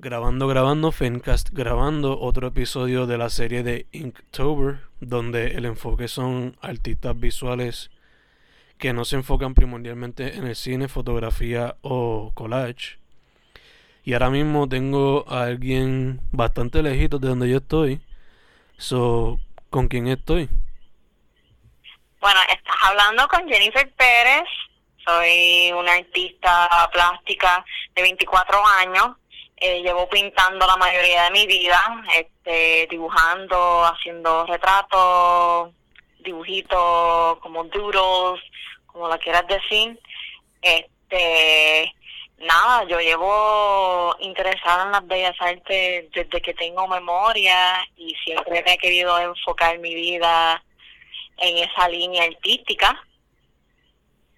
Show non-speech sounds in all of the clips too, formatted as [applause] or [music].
Grabando, grabando, Fencast, grabando otro episodio de la serie de Inktober, donde el enfoque son artistas visuales que no se enfocan primordialmente en el cine, fotografía o collage. Y ahora mismo tengo a alguien bastante lejito de donde yo estoy. So, ¿con quién estoy? Bueno, estás hablando con Jennifer Pérez. Soy una artista plástica de 24 años eh, llevo pintando la mayoría de mi vida, este, dibujando, haciendo retratos, dibujitos como doodles, como lo quieras decir. Este, nada, yo llevo interesada en las bellas artes desde que tengo memoria y siempre me he querido enfocar mi vida en esa línea artística.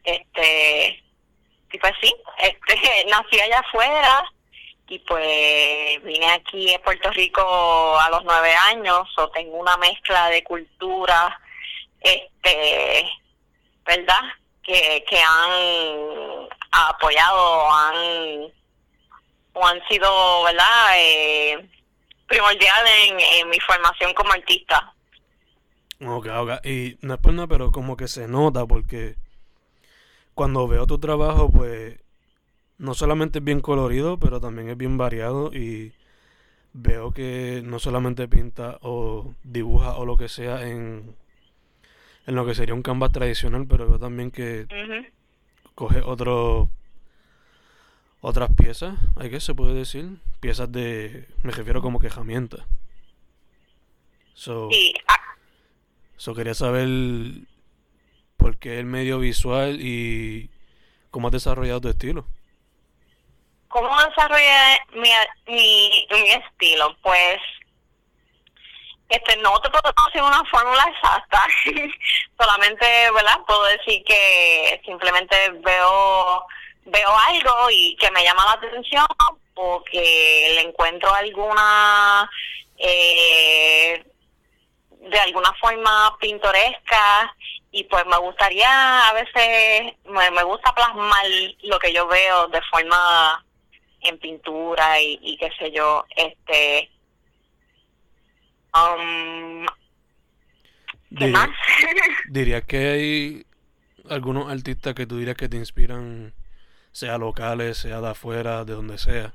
Este, y pues este, [laughs] nací allá afuera, y pues vine aquí a Puerto Rico a los nueve años o tengo una mezcla de culturas este verdad que, que han apoyado han o han sido verdad eh, primordiales en, mi formación como artista. Ok, ok. Y no es por nada, pero como que se nota porque cuando veo tu trabajo, pues no solamente es bien colorido, pero también es bien variado y veo que no solamente pinta o dibuja o lo que sea en, en lo que sería un canvas tradicional, pero veo también que coge otro otras piezas, hay que se puede decir, piezas de, me refiero como quejamientas. So, ah. so quería saber por qué el medio visual y cómo has desarrollado tu estilo. ¿Cómo desarrollé mi, mi, estilo? Pues este no te puedo decir una fórmula exacta, [laughs] solamente, ¿verdad? Puedo decir que simplemente veo veo algo y que me llama la atención o que le encuentro alguna eh, de alguna forma pintoresca y pues me gustaría a veces me, me gusta plasmar lo que yo veo de forma en pintura y, y qué sé yo, este... Um, ¿Qué más? [laughs] ¿Dirías que hay algunos artistas que tú dirías que te inspiran, sea locales, sea de afuera, de donde sea?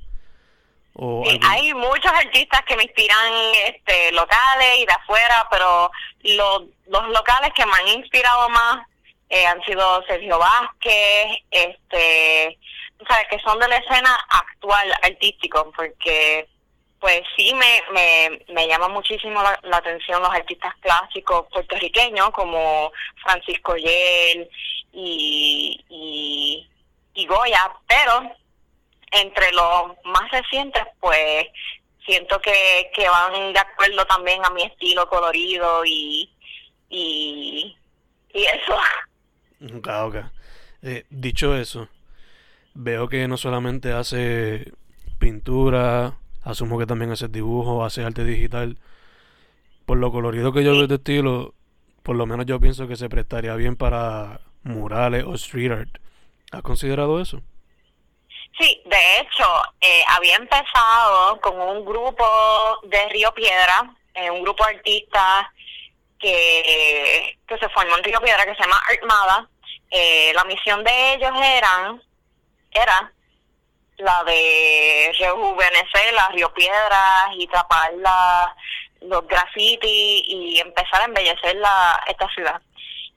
O hay muchos artistas que me inspiran este, locales y de afuera, pero los, los locales que me han inspirado más eh, han sido Sergio Vázquez, este, sabes que son de la escena actual artístico, porque pues sí me, me, me llama muchísimo la, atención los artistas clásicos puertorriqueños como Francisco Yel y, y, Goya, pero entre los más recientes pues siento que, que van de acuerdo también a mi estilo colorido y, y, y eso. Eh, dicho eso, veo que no solamente hace pintura, asumo que también hace dibujo, hace arte digital. Por lo colorido que yo veo de estilo, por lo menos yo pienso que se prestaría bien para murales o street art. ¿Has considerado eso? Sí, de hecho, eh, había empezado con un grupo de Río Piedra, eh, un grupo de artistas que, que se formó en Río Piedra que se llama Armada. Eh, la misión de ellos eran era la de rejuvenecer las Río Piedras y tapar la, los grafitis y empezar a embellecer la, esta ciudad.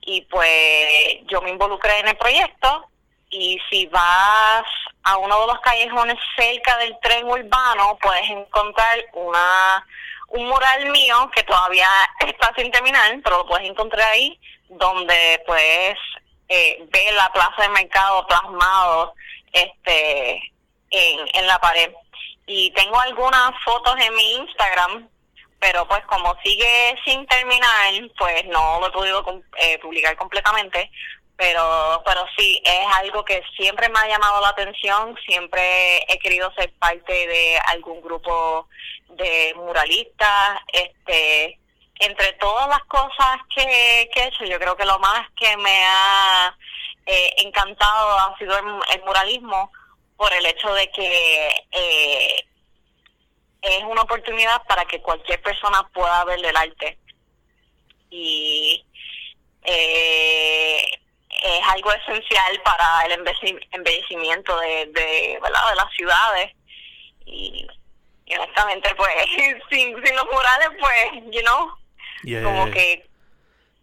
Y pues yo me involucré en el proyecto y si vas a uno de los callejones cerca del tren urbano puedes encontrar una un mural mío que todavía [laughs] está sin terminar, pero lo puedes encontrar ahí donde puedes eh, ver la plaza de mercado plasmado este en, en la pared. Y tengo algunas fotos en mi Instagram pero pues como sigue sin terminar, pues no lo he podido eh, publicar completamente, pero pero sí es algo que siempre me ha llamado la atención siempre he querido ser parte de algún grupo de muralistas este entre todas las cosas que, he hecho yo creo que lo más que me ha eh, encantado ha sido el, muralismo por el hecho de que eh, es una oportunidad para que cualquier persona pueda ver el arte y eh, es algo esencial para el embellecimiento de, de, ¿verdad? de las ciudades. Y, honestamente, pues, [laughs] sin, sin los murales, pues, you know, como que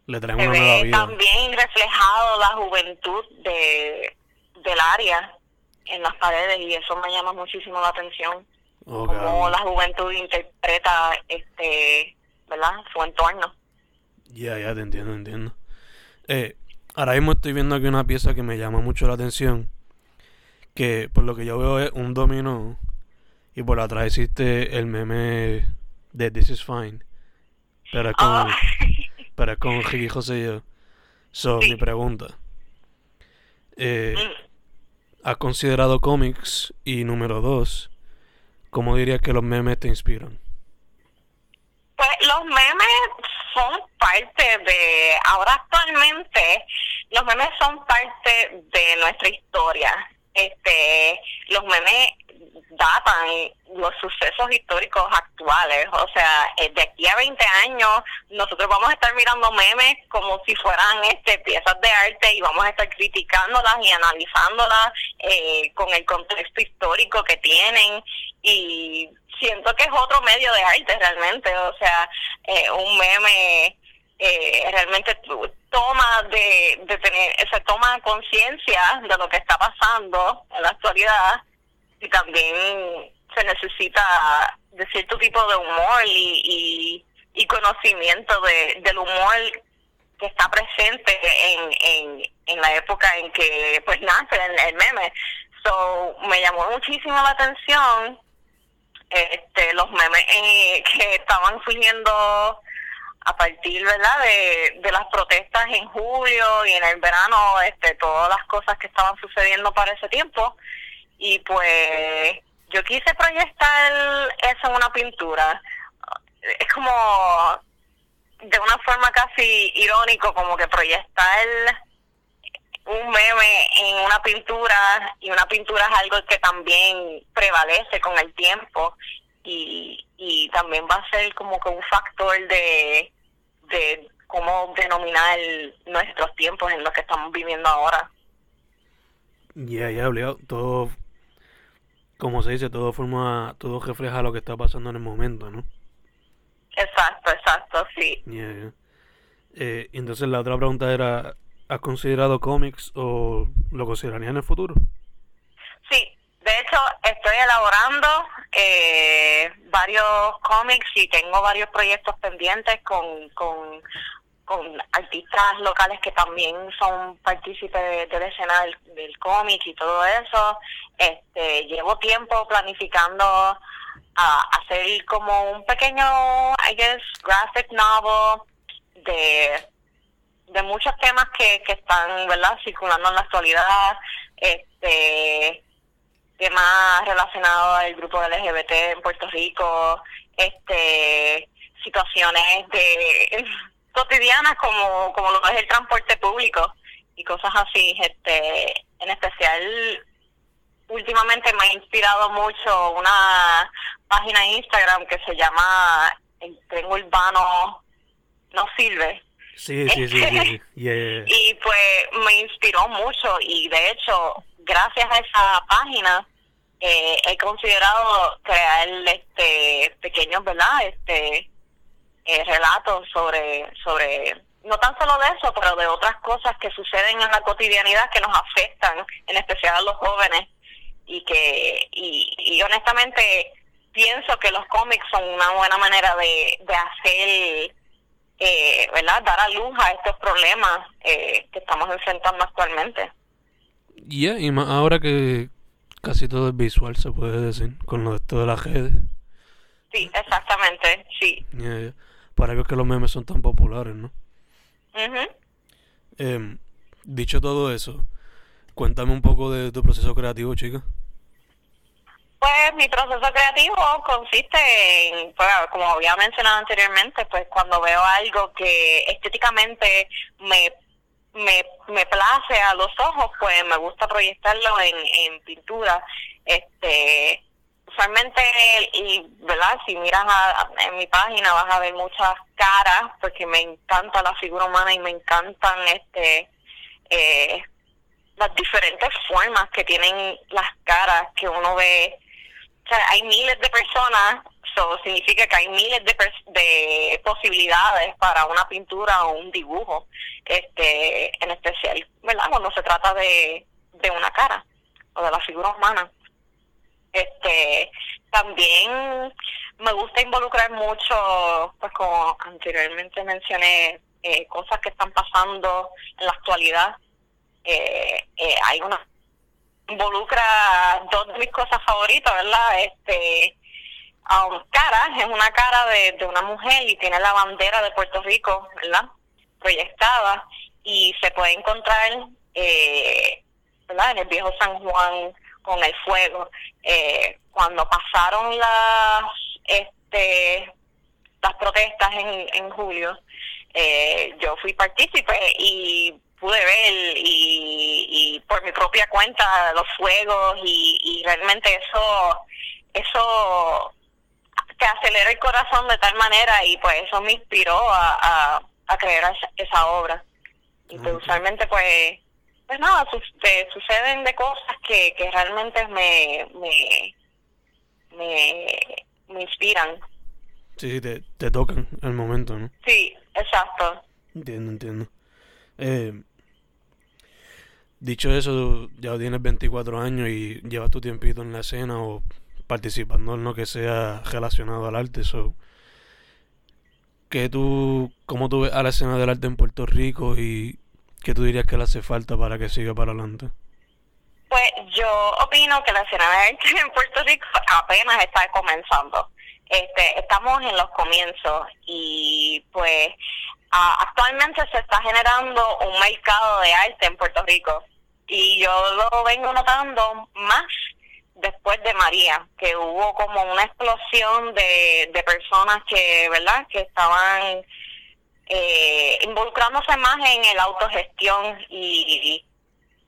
le se ve también reflejado la juventud de, del área en las paredes y eso me llama muchísimo la atención. como la juventud interpreta este, ¿verdad? Su entorno. Ya, ya, te entiendo, entiendo. Eh, Ahora mismo estoy viendo aquí una pieza que me llama mucho la atención. Que por lo que yo veo es un dominó. Y por atrás existe el meme de This is Fine. Pero es con, oh. [laughs] pero es con Ricky José y yo. So, mi pregunta. Eh, mm. ¿Has considerado cómics? Y número dos, ¿cómo dirías que los memes te inspiran? Pues los memes son parte de, ahora actualmente, los memes son parte de nuestra historia. Este, los memes datan los sucesos históricos actuales. O sea, eh, de aquí a 20 años nosotros vamos a estar mirando memes como si fueran este piezas de arte y vamos a estar criticándolas y analizándolas eh, con el contexto histórico que tienen y siento que es otro medio de arte realmente. O sea, eh, un meme eh, realmente toma de, tener, se toma conciencia de lo que está pasando en la actualidad y también se necesita de cierto tipo de humor y, y, conocimiento de, del humor que está presente en, en, la época en que pues nace el, meme. So, me llamó muchísimo la atención este los memes eh, que estaban surgiendo a partir verdad de, de las protestas en julio y en el verano este todas las cosas que estaban sucediendo para ese tiempo. Y pues yo quise proyectar eso en una pintura. Es como de una forma casi irónico como que proyectar un meme en una pintura y una pintura es algo que también prevalece con el tiempo y, y también va a ser como que un factor de, de cómo denominar nuestros tiempos en los que estamos viviendo ahora. Ya, ya, obligado. Todo, como se dice, todo forma, todo refleja lo que está pasando en el momento, ¿no? Exacto, exacto, sí. Yeah, eh, entonces la otra pregunta era, ¿has considerado cómics o lo considerarías en el futuro? Sí, de hecho, estoy elaborando eh, varios cómics y tengo varios proyectos pendientes con, con, con artistas locales que también son partícipes de, la escena del, cómic y todo eso. Este, llevo tiempo planificando a hacer como un pequeño, I guess, graphic novel de, de muchos temas que, que están, ¿verdad?, circulando en la actualidad. Este, temas relacionados al grupo LGBT en Puerto Rico, este situaciones de [laughs] cotidianas como, como lo es el transporte público y cosas así. Este, en especial, últimamente me ha inspirado mucho una página de Instagram que se llama El tren urbano no sirve. Sí, sí, sí. sí, [laughs] y pues me inspiró mucho y de hecho gracias a esa página eh, he considerado crear este pequeños, ¿verdad? Este eh, relatos sobre sobre no tan solo de eso, pero de otras cosas que suceden en la cotidianidad que nos afectan, en especial a los jóvenes y que y, honestamente pienso que los cómics son una buena manera de, de hacer eh, ¿verdad? Dar a luz a estos problemas eh, que estamos enfrentando actualmente. Ya, y más ahora que casi todo es visual, se puede decir, con lo de todas las redes. sí, exactamente, sí. Para ver que los memes son tan populares, ¿no? eh, dicho todo eso, cuéntame un poco de tu proceso creativo, chica. Pues mi proceso creativo consiste en, pues, como había mencionado anteriormente, pues cuando veo algo que estéticamente me, me, me place a los ojos, pues me gusta proyectarlo en, en pintura. Este, usualmente, y, ¿verdad? Si miras en mi página vas a ver muchas caras, porque me encanta la figura humana y me encantan este eh, las diferentes formas que tienen las caras que uno ve o sea, hay miles de personas, eso significa que hay miles de, de posibilidades para una pintura o un dibujo, este, en especial, ¿verdad? Cuando se trata de, de una cara o de la figura humana. Este, también me gusta involucrar mucho, pues como anteriormente mencioné, eh, cosas que están pasando en la actualidad. Eh, eh, hay una involucra dos de mis cosas favoritas, ¿verdad? Este, um, cara, es una cara de, de una mujer y tiene la bandera de Puerto Rico, ¿verdad? Proyectada y se puede encontrar, eh, ¿verdad? En el viejo San Juan con el fuego. Eh, cuando pasaron las, este, las protestas en, en julio, eh, yo fui partícipe y pude ver y, y por mi propia cuenta los fuegos y, y realmente eso eso te acelera el corazón de tal manera y pues eso me inspiró a, a, a crear esa, obra. Y pues usualmente pues pues nada suceden de cosas que, que realmente me me, me, me inspiran. Sí, sí te, te tocan el momento no sí exacto. Entiendo entiendo. Eh, dicho eso, ya tienes 24 años y llevas tu tiempito en la escena o participando en lo que sea relacionado al arte. So, ¿qué tú, ¿Cómo tú ves a la escena del arte en Puerto Rico y qué tú dirías que le hace falta para que siga para adelante? Pues yo opino que la escena del arte en Puerto Rico apenas está comenzando. Este, estamos en los comienzos y pues actualmente se está generando un mercado de arte en Puerto Rico y yo lo vengo notando más después de María, que hubo como una explosión de, de personas que, ¿verdad?, que estaban eh, involucrándose más en el autogestión y,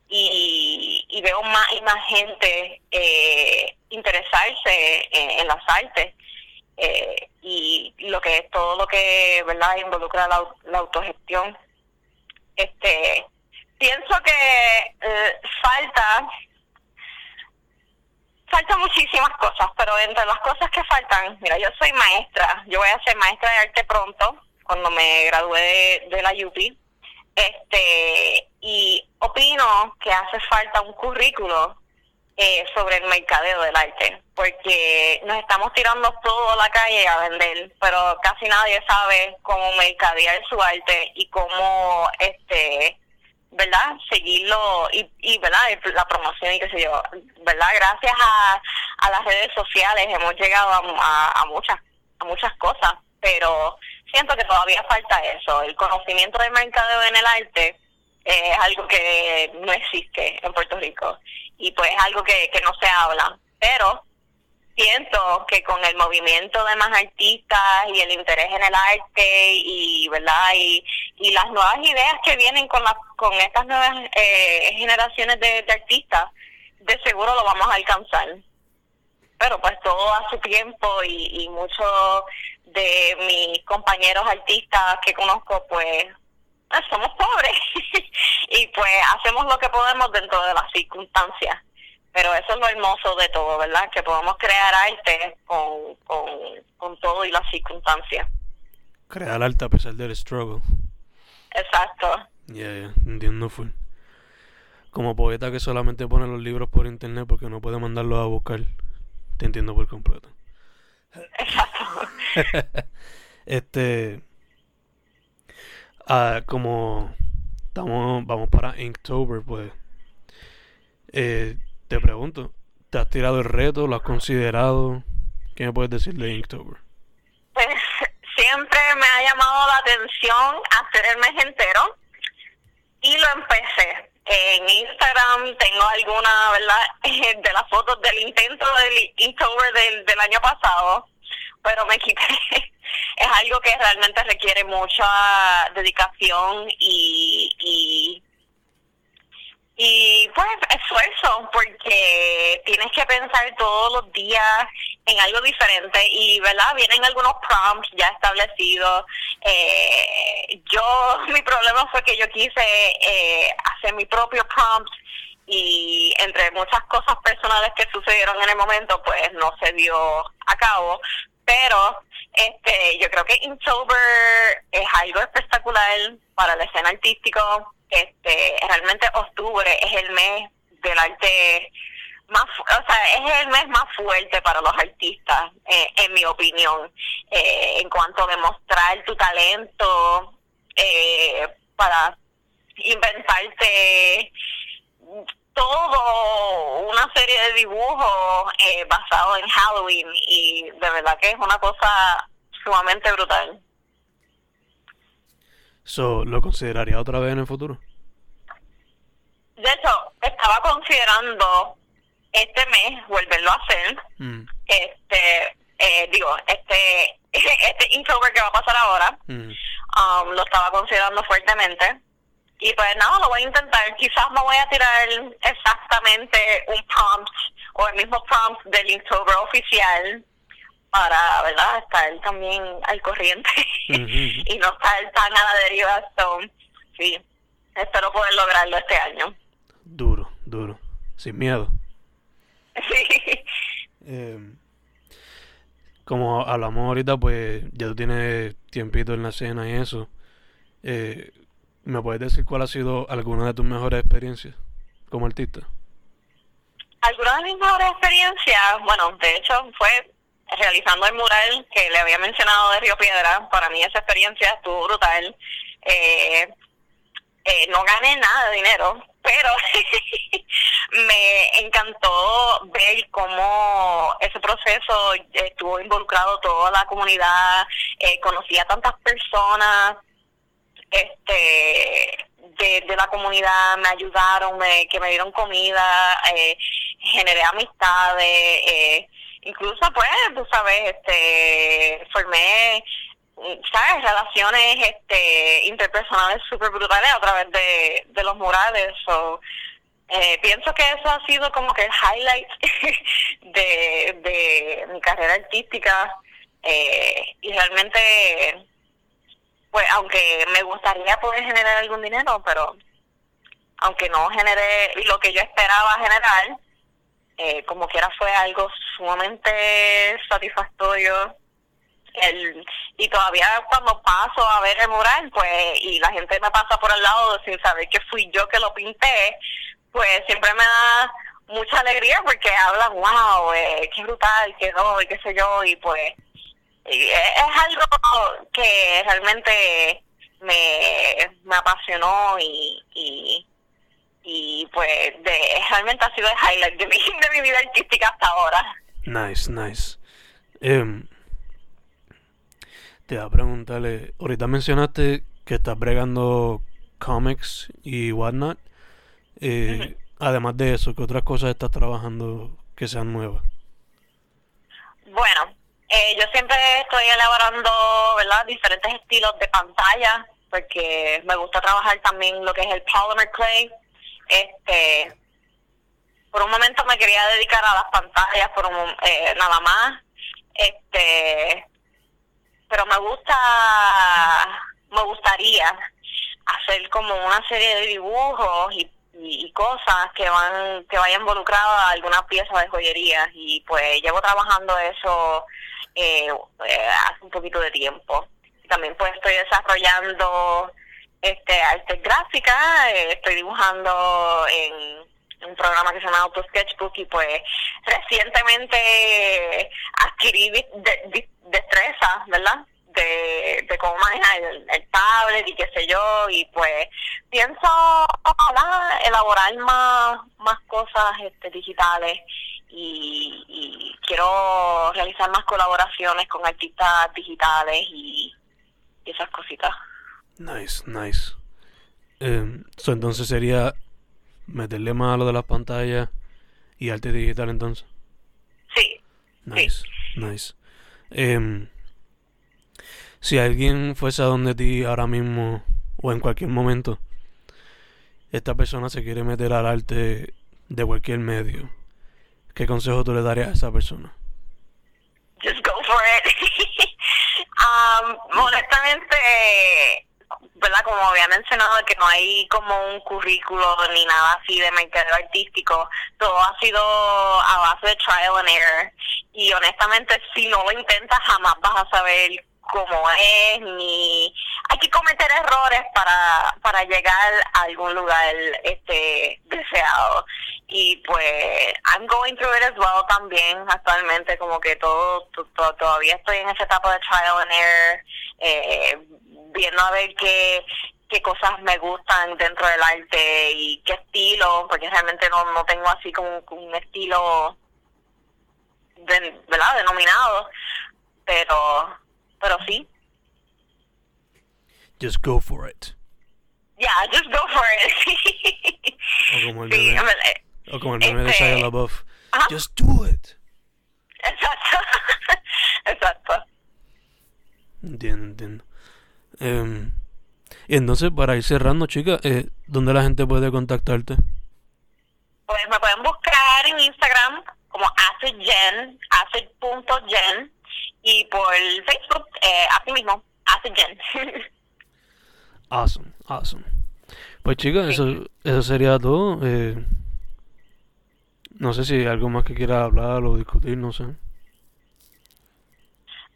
y, y veo más y más gente eh, interesarse en las artes eh, y lo que es todo lo que verdad involucra la, la autogestión este pienso que eh, falta falta muchísimas cosas pero entre las cosas que faltan mira yo soy maestra yo voy a ser maestra de arte pronto cuando me gradué de, la UP este y opino que hace falta un currículo eh, sobre el mercadeo del arte, porque nos estamos tirando todo a la calle a vender, pero casi nadie sabe cómo mercadear su arte y cómo, este, Seguirlo y, y ¿verdad? La promoción y qué sé yo, ¿verdad? Gracias a, las redes sociales hemos llegado a, a, muchas a muchas cosas, pero siento que todavía falta eso, el conocimiento del mercadeo en el arte es algo que no existe en Puerto Rico y pues es algo que, que no se habla. Pero siento que con el movimiento de más artistas y el interés en el arte y verdad y, y las nuevas ideas que vienen con la, con estas nuevas eh, generaciones de, artistas de seguro lo vamos a alcanzar. Pero pues todo a su tiempo y, y muchos de mis compañeros artistas que conozco pues Ah, somos pobres. [laughs] Y pues hacemos lo que podemos dentro de las circunstancias. Pero eso es lo hermoso de todo, ¿verdad? Que podemos crear arte con, con, con todo y las circunstancias. Crear arte a pesar del struggle. Exacto. Ya, ya, entiendo full. Como poeta que solamente pone los libros por internet porque no puede mandarlos a buscar, te entiendo por completo. Exacto. [laughs] este, Ah, como estamos, vamos para Inktober, pues eh, te pregunto, ¿te has tirado el reto? ¿Lo has considerado? ¿Qué me puedes decir de Inktober? Pues [laughs] siempre me ha llamado la atención hacer el mes entero y lo empecé. En Instagram tengo alguna, ¿verdad?, [laughs] de las fotos del intento del Inktober del, año pasado, pero me quité. [laughs] es algo que realmente requiere mucha dedicación y y pues esfuerzo, porque tienes que pensar todos los días en algo diferente y, ¿verdad? Vienen algunos prompts ya establecidos. Eh, yo, [laughs] mi problema fue que yo quise eh, hacer mi propio prompt y entre muchas cosas personales que sucedieron en el momento, pues no se dio a cabo. Pero este, yo creo que Inktober es algo espectacular para la escena artística este realmente octubre es el mes del arte más o sea es el mes más fuerte para los artistas eh, en mi opinión eh, en cuanto a demostrar tu talento eh, para inventarte todo una serie de dibujos eh, basados en Halloween y de verdad que es una cosa sumamente brutal So, ¿Lo consideraría otra vez en el futuro? De hecho, estaba considerando este mes volverlo a hacer. Mm. Este, eh, digo, este, [laughs] este Inktober que va a pasar ahora, mm. um, lo estaba considerando fuertemente. Y pues nada, lo voy a intentar. Quizás me voy a tirar exactamente un prompt o el mismo prompt del Inktober oficial para, ¿verdad?, estar también al corriente [laughs] y no estar tan a la deriva. So, sí, espero poder lograrlo este año. Duro, duro, sin miedo. [laughs] Sí. Eh, como hablamos ahorita, pues ya tú tienes tiempito en la escena y eso. Eh, ¿Me puedes decir cuál ha sido alguna de tus mejores experiencias como artista? Alguna de mis mejores experiencias, bueno, de hecho fue realizando el mural que le había mencionado de Río Piedra, para mí esa experiencia estuvo brutal. Eh, eh, no gané nada de dinero, pero [laughs] me encantó ver cómo ese proceso estuvo involucrado toda la comunidad, eh, conocí a tantas personas este de, la comunidad, me ayudaron, me, que me dieron comida, eh, generé amistades, eh, incluso pues, tú sabes, este, formé, ¿sabes? Relaciones este, interpersonales súper brutales a través de, de los murales. So, eh, pienso que eso ha sido como que el highlight [laughs] de, de mi carrera artística eh, y realmente, pues aunque me gustaría poder generar algún dinero, pero aunque no generé lo que yo esperaba generar, eh, como quiera fue algo sumamente satisfactorio. El, y todavía cuando paso a ver el mural, pues, y la gente me pasa por al lado sin saber que fui yo que lo pinté, pues siempre me da mucha alegría porque hablan, wow, eh, qué brutal quedó y qué sé yo, y pues es algo que realmente me, me apasionó y, pues de, realmente ha sido el highlight de mi, de mi vida artística hasta ahora. Nice, nice. Em, te voy a preguntarle, ahorita mencionaste que estás bregando cómics y whatnot. Eh, Además de eso, ¿qué otras cosas estás trabajando que sean nuevas? Bueno, eh, yo siempre estoy elaborando, ¿verdad? Diferentes estilos de pantalla, porque me gusta trabajar también lo que es el polymer clay, este, por un momento me quería dedicar a las pantallas, por un, eh, nada más, este, pero me gusta, me gustaría hacer como una serie de dibujos y, y, cosas que van, que vayan involucradas a alguna pieza de joyería y pues llevo trabajando eso eh, eh, hace un poquito de tiempo. También pues estoy desarrollando este arte gráfica, eh, estoy dibujando en un programa que se llama Auto Sketchbook y pues recientemente adquirí de, destreza, ¿verdad? De, cómo manejar el, tablet y qué sé yo y pues pienso ojalá elaborar más más cosas este digitales y, y quiero realizar más colaboraciones con artistas digitales y esas cositas. Nice, nice. Eh, so, entonces sería meterle más a lo de las pantallas y arte digital entonces. Sí, Nice, nice. Em, si alguien fuese a donde ti ahora mismo o en cualquier momento, esta persona se quiere meter al arte de cualquier medio, ¿qué consejo tú le darías a esa persona? just go for it. [laughs] um, honestamente, ¿verdad? Como había mencionado, que no hay como un currículo ni nada así de mercado artístico. Todo ha sido a base de trial and error. Y honestamente, si no lo intentas, jamás vas a saber cómo es, ni hay que cometer errores para, para llegar a algún lugar este deseado. Y pues, I'm going through it as well también, actualmente, como que todo, to- to- todavía estoy en esa etapa de trial and error, eh, viendo a ver qué, qué cosas me gustan dentro del arte y qué estilo, porque realmente no, no tengo así como un estilo de, ¿verdad? denominado, pero pero sí, Just go for it. yeah, just go for it. [laughs] O como el sí, eh, o como el de este- Shia LaBeouf. ajá. Just do it. exacto, [laughs] exacto. Entiendo, entiendo. Em, y entonces, para ir cerrando, chica, eh, ¿dónde la gente puede contactarte? Pues me pueden buscar en Instagram como AcidGen, acid.gen, y por Facebook, eh, así mismo, AcidGen. [laughs] Awesome, awesome. Pues chicas, eso, eso sería todo. Eh, no sé si hay algo más que quiera hablar o discutir, no sé.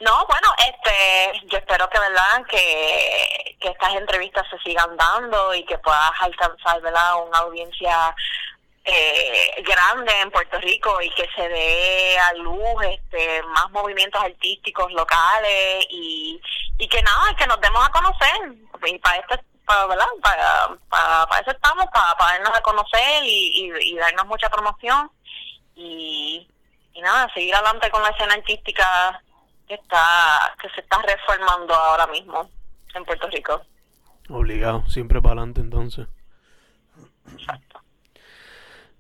No, bueno, este, yo espero que, ¿verdad?, que, que estas entrevistas se sigan dando y que puedas alcanzar, ¿verdad?, una audiencia eh, grande en Puerto Rico y que se dé a luz este, más movimientos artísticos locales y, y que nada, que nos demos a conocer. Y para esto, para, ¿verdad?, para, para, para eso estamos, para, para darnos a conocer y, y, y darnos mucha promoción y, y nada, seguir adelante con la escena artística que está que se está reformando ahora mismo en Puerto Rico. Obligado, siempre para adelante entonces. Exacto.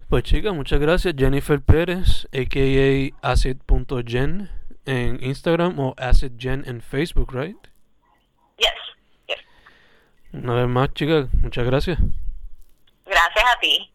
Pues chicas, muchas gracias. Jennifer Pérez, a.k.a. acid.gen en Instagram o acidgen en Facebook, right? Yes, yes. Una vez más, chicas, muchas gracias. Gracias a ti.